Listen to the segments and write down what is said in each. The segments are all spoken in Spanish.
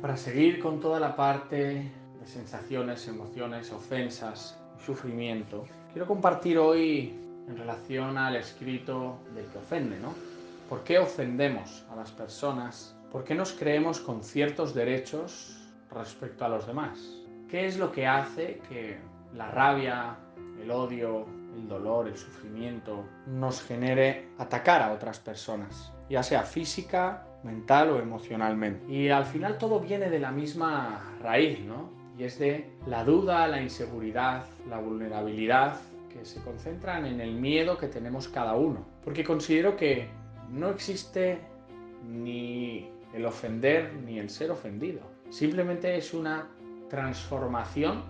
Para seguir con toda la parte de sensaciones, emociones, ofensas, sufrimiento, quiero compartir hoy en relación al escrito del que ofende, ¿no? ¿Por qué ofendemos a las personas? ¿Por qué nos creemos con ciertos derechos respecto a los demás? ¿Qué es lo que hace que la rabia, el odio, el dolor, el sufrimiento nos genere atacar a otras personas, ya sea física, mental o emocionalmente? Y al final todo viene de la misma raíz, ¿no? Y es de la duda, la inseguridad, la vulnerabilidad que se concentran en el miedo que tenemos cada uno. Porque considero que no existe ni el ofender ni el ser ofendido. Simplemente es una transformación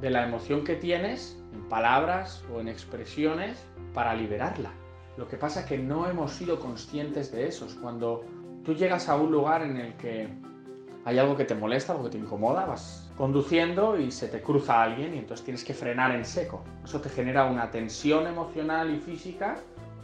de la emoción que tienes en palabras o en expresiones para liberarla. Lo que pasa es que no hemos sido conscientes de eso. Cuando tú llegas a un lugar en el que hay algo que te molesta, algo que te incomoda, vas conduciendo y se te cruza alguien y entonces tienes que frenar en seco. Eso te genera una tensión emocional y física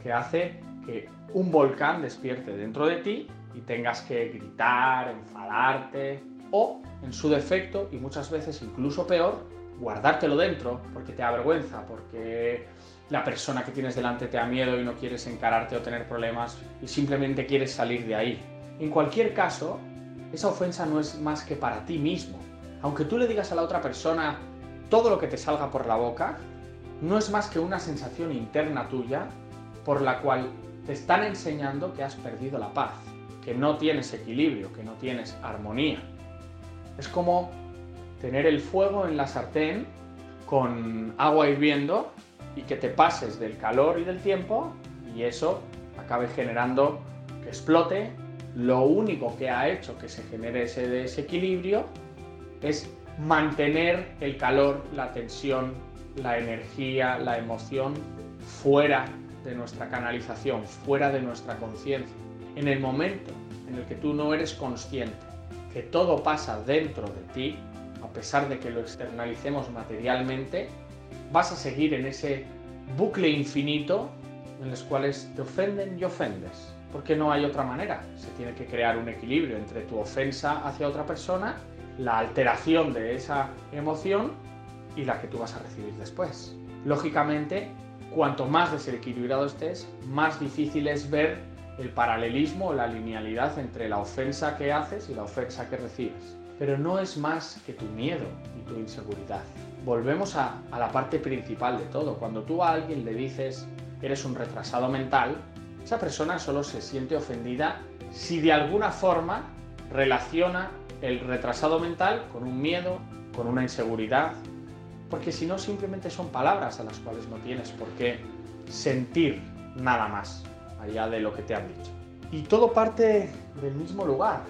que hace que un volcán despierte dentro de ti y tengas que gritar, enfadarte o, en su defecto, y muchas veces incluso peor, guardártelo dentro porque te avergüenza, porque la persona que tienes delante te da miedo y no quieres encararte o tener problemas y simplemente quieres salir de ahí. En cualquier caso, esa ofensa no es más que para ti mismo. Aunque tú le digas a la otra persona todo lo que te salga por la boca, no es más que una sensación interna tuya por la cual te están enseñando que has perdido la paz, que no tienes equilibrio, que no tienes armonía. Es como tener el fuego en la sartén con agua hirviendo y que te pases del calor y del tiempo y eso acabe generando que explote. Lo único que ha hecho que se genere ese desequilibrio es mantener el calor, la tensión, la energía, la emoción fuera de nuestra canalización, fuera de nuestra conciencia. En el momento en el que tú no eres consciente que todo pasa dentro de ti, a pesar de que lo externalicemos materialmente, vas a seguir en ese bucle infinito en los cuales te ofenden y ofendes. Porque no hay otra manera. Se tiene que crear un equilibrio entre tu ofensa hacia otra persona, la alteración de esa emoción y la que tú vas a recibir después. Lógicamente, cuanto más desequilibrado estés, más difícil es ver el paralelismo o la linealidad entre la ofensa que haces y la ofensa que recibes pero no es más que tu miedo y tu inseguridad. Volvemos a, la parte principal de todo. Cuando tú a alguien le dices eres un retrasado mental, esa persona solo se siente ofendida si de alguna forma relaciona el retrasado mental con un miedo, con una inseguridad, porque si no simplemente son palabras a las cuales no tienes por qué sentir nada más allá de lo que te han dicho. Y todo parte del mismo lugar,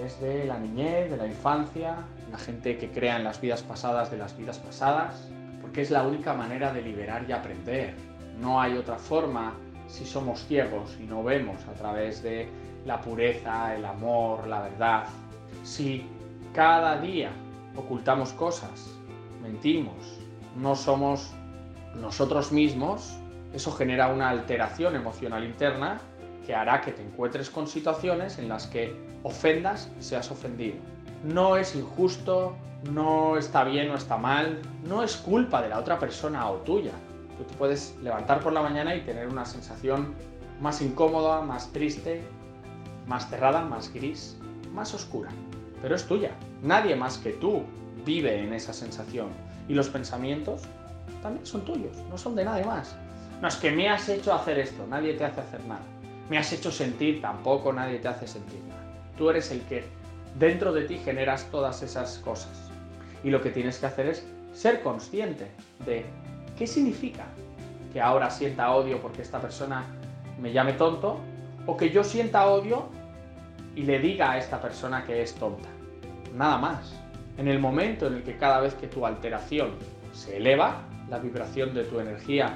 es de la niñez, de la infancia, la gente que crea en las vidas pasadas de las vidas pasadas, porque es la única manera de liberar y aprender. No hay otra forma si somos ciegos y no vemos a través de la pureza, el amor, la verdad. Si cada día ocultamos cosas, mentimos, no somos nosotros mismos, eso genera una alteración emocional interna que hará que te encuentres con situaciones en las que ofendas, seas ofendido. No es injusto, no está bien o está mal, no es culpa de la otra persona o tuya. Tú te puedes levantar por la mañana y tener una sensación más incómoda, más triste, más cerrada, más gris, más oscura. Pero es tuya. Nadie más que tú vive en esa sensación. Y los pensamientos también son tuyos, no son de nadie más. No es que me has hecho hacer esto, nadie te hace hacer nada me has hecho sentir, tampoco nadie te hace sentir nada. Tú eres el que dentro de ti generas todas esas cosas. Y lo que tienes que hacer es ser consciente de qué significa que ahora sienta odio porque esta persona me llame tonto o que yo sienta odio y le diga a esta persona que es tonta. Nada más. En el momento en el que cada vez que tu alteración se eleva, la vibración de tu energía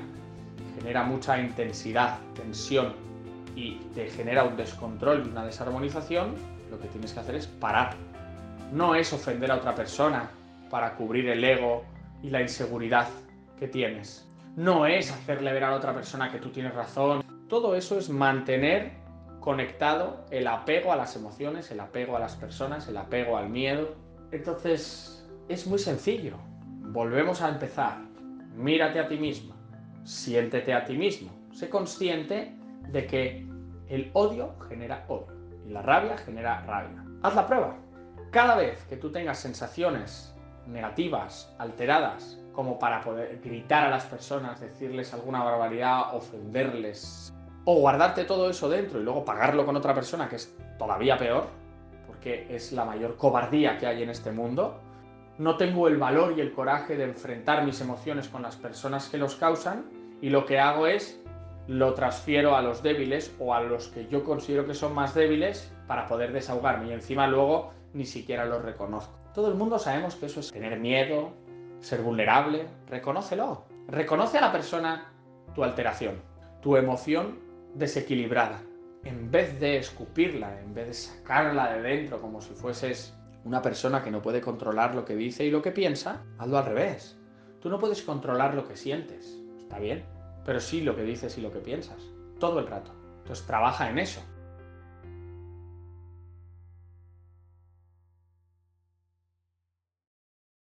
genera mucha intensidad, tensión, y te genera un descontrol y una desarmonización, lo que tienes que hacer es parar. No es ofender a otra persona para cubrir el ego y la inseguridad que tienes. No es hacerle ver a otra persona que tú tienes razón. Todo eso es mantener conectado el apego a las emociones, el apego a las personas, el apego al miedo. Entonces, es muy sencillo. Volvemos a empezar. Mírate a ti misma, siéntete a ti mismo, sé consciente de que el odio genera odio y la rabia genera rabia. Haz la prueba. Cada vez que tú tengas sensaciones negativas, alteradas, como para poder gritar a las personas, decirles alguna barbaridad, ofenderles, o guardarte todo eso dentro y luego pagarlo con otra persona, que es todavía peor, porque es la mayor cobardía que hay en este mundo, no tengo el valor y el coraje de enfrentar mis emociones con las personas que los causan y lo que hago es lo transfiero a los débiles o a los que yo considero que son más débiles para poder desahogarme y encima luego ni siquiera los reconozco. Todo el mundo sabemos que eso es tener miedo, ser vulnerable, reconócelo. Reconoce a la persona tu alteración, tu emoción desequilibrada. En vez de escupirla, en vez de sacarla de dentro como si fueses una persona que no puede controlar lo que dice y lo que piensa, hazlo al revés. Tú no puedes controlar lo que sientes, está bien, pero sí lo que dices y lo que piensas, todo el rato. Entonces trabaja en eso.